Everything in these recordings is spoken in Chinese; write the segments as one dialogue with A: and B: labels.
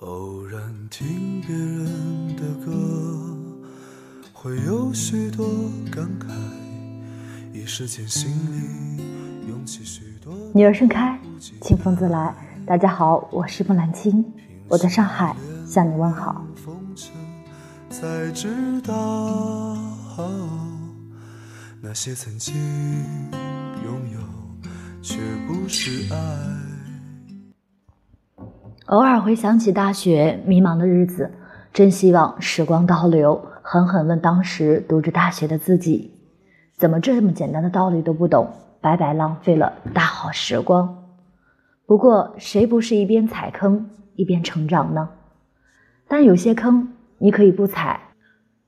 A: 偶然听别人的歌，会有许多感慨，一时间心里涌起许多。
B: 女儿盛开，清风自来。大家好，我是木兰青，我在上海向你问好。
A: 才知道，那些曾经拥有，却不是爱。
B: 偶尔回想起大学迷茫的日子，真希望时光倒流，狠狠问当时读着大学的自己：怎么这么简单的道理都不懂，白白浪费了大好时光？不过，谁不是一边踩坑一边成长呢？但有些坑你可以不踩，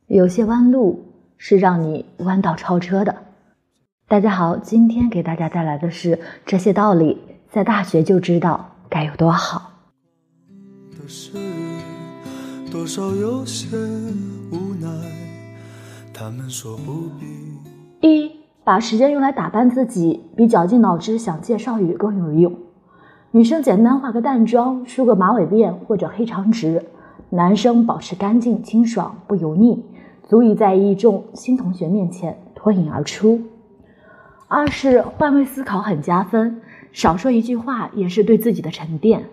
B: 有些弯路是让你弯道超车的。大家好，今天给大家带来的是这些道理，在大学就知道该有多好。
A: 的事，多少有些无奈。他们说不必。
B: 一，把时间用来打扮自己，比绞尽脑汁想介绍语更有用。女生简单化个淡妆，梳个马尾辫或者黑长直；男生保持干净清爽不油腻，足以在一众新同学面前脱颖而出。二是换位思考很加分，少说一句话也是对自己的沉淀。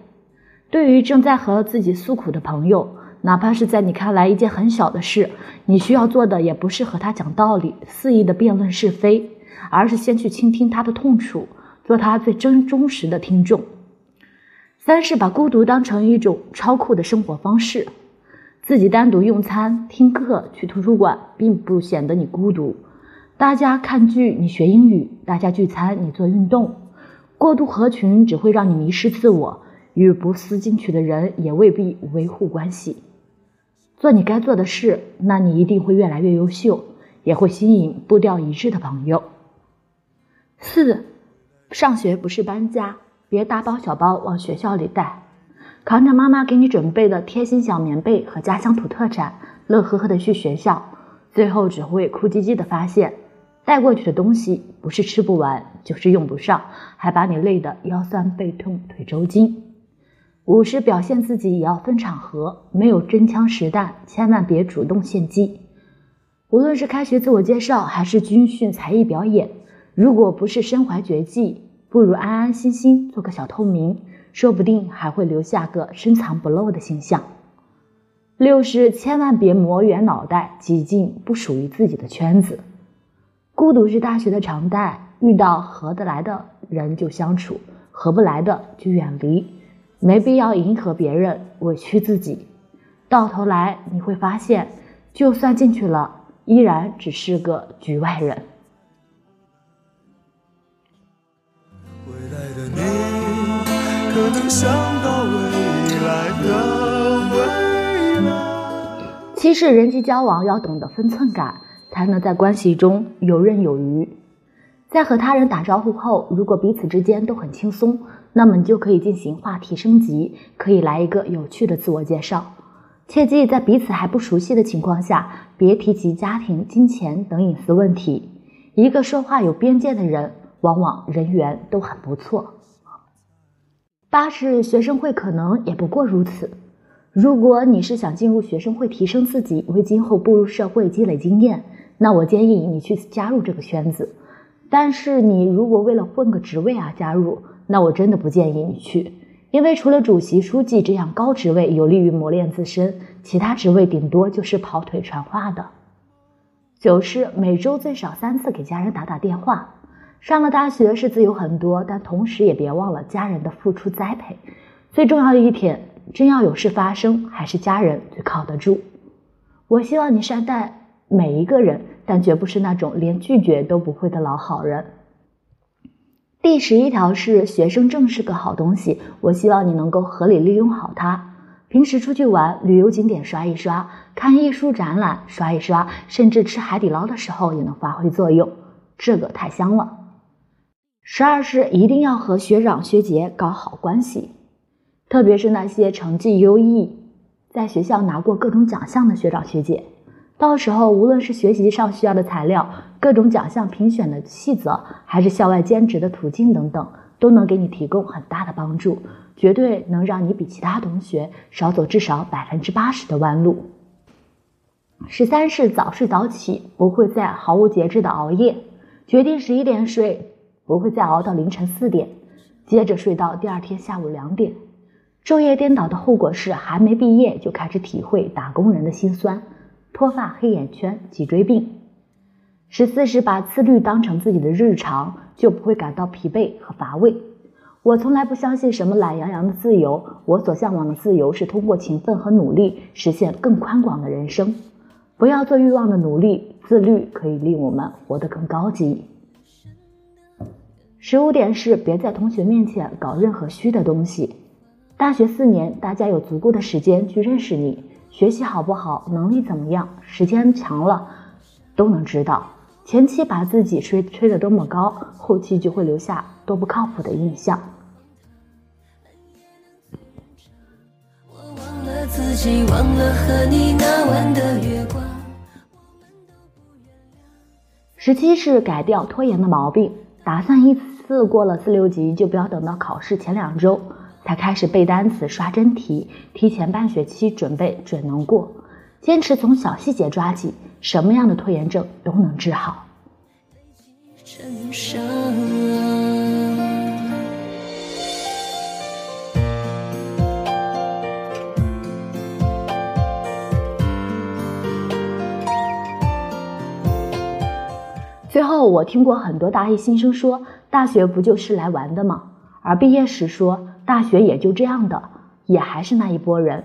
B: 对于正在和自己诉苦的朋友，哪怕是在你看来一件很小的事，你需要做的也不是和他讲道理、肆意的辩论是非，而是先去倾听他的痛楚，做他最真忠实的听众。三是把孤独当成一种超酷的生活方式，自己单独用餐、听课、去图书馆，并不显得你孤独。大家看剧，你学英语；大家聚餐，你做运动。过度合群只会让你迷失自我。与不思进取的人也未必维护关系。做你该做的事，那你一定会越来越优秀，也会吸引步调一致的朋友。四，上学不是搬家，别大包小包往学校里带，扛着妈妈给你准备的贴心小棉被和家乡土特产，乐呵呵的去学校，最后只会哭唧唧的发现，带过去的东西不是吃不完，就是用不上，还把你累得腰酸背痛腿抽筋。五是表现自己也要分场合，没有真枪实弹，千万别主动献技。无论是开学自我介绍，还是军训才艺表演，如果不是身怀绝技，不如安安心心做个小透明，说不定还会留下个深藏不露的形象。六是千万别磨圆脑袋，挤进不属于自己的圈子。孤独是大学的常态，遇到合得来的人就相处，合不来的就远离。没必要迎合别人，委屈自己，到头来你会发现，就算进去了，依然只是个局外人。
A: 未来的你，可能想到未来的未来。
B: 其实人际交往要懂得分寸感，才能在关系中游刃有余。在和他人打招呼后，如果彼此之间都很轻松。那么你就可以进行话题升级，可以来一个有趣的自我介绍。切记在彼此还不熟悉的情况下，别提及家庭、金钱等隐私问题。一个说话有边界的人，往往人缘都很不错。八是学生会可能也不过如此。如果你是想进入学生会提升自己，为今后步入社会积累经验，那我建议你去加入这个圈子。但是你如果为了混个职位啊加入，那我真的不建议你去，因为除了主席、书记这样高职位有利于磨练自身，其他职位顶多就是跑腿传话的。九是每周最少三次给家人打打电话。上了大学是自由很多，但同时也别忘了家人的付出栽培。最重要的一点，真要有事发生，还是家人最靠得住。我希望你善待每一个人，但绝不是那种连拒绝都不会的老好人。第十一条是学生证是个好东西，我希望你能够合理利用好它。平时出去玩，旅游景点刷一刷，看艺术展览刷一刷，甚至吃海底捞的时候也能发挥作用，这个太香了。十二是一定要和学长学姐搞好关系，特别是那些成绩优异，在学校拿过各种奖项的学长学姐。到时候，无论是学习上需要的材料、各种奖项评选的细则，还是校外兼职的途径等等，都能给你提供很大的帮助，绝对能让你比其他同学少走至少百分之八十的弯路。十三是早睡早起，不会再毫无节制的熬夜，决定十一点睡，不会再熬到凌晨四点，接着睡到第二天下午两点。昼夜颠倒的后果是，还没毕业就开始体会打工人的辛酸，脱发、黑眼圈、脊椎病。十四是把自律当成自己的日常，就不会感到疲惫和乏味。我从来不相信什么懒洋洋的自由，我所向往的自由是通过勤奋和努力实现更宽广的人生。不要做欲望的奴隶，自律可以令我们活得更高级。十五点是别在同学面前搞任何虚的东西。大学四年，大家有足够的时间去认识你，学习好不好，能力怎么样，时间长了都能知道。前期把自己吹吹得多么高，后期就会留下多不靠谱的印象。十七是改掉拖延的毛病，打算一次过了四六级，就不要等到考试前两周才开始背单词、刷真题，提前半学期准备准能过。坚持从小细节抓起，什么样的拖延症都能治好。最后，我听过很多大一新生说，大学不就是来玩的吗？而毕业时说，大学也就这样的，也还是那一波人。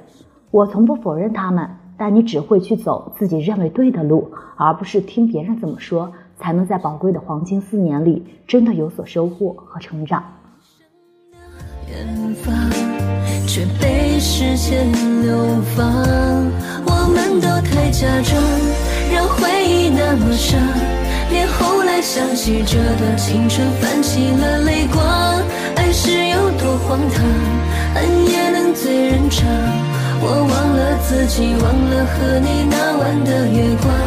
B: 我从不否认他们，但你只会去走自己认为对的路，而不是听别人怎么说，才能在宝贵的黄金四年里真的有所收获和成长。远方却被时间流放，我们都太假装，让回忆那么伤。才想起这段青春，泛起了泪光。爱是有多荒唐，恨也能醉人肠。我忘了自己，忘了和你那晚的月光。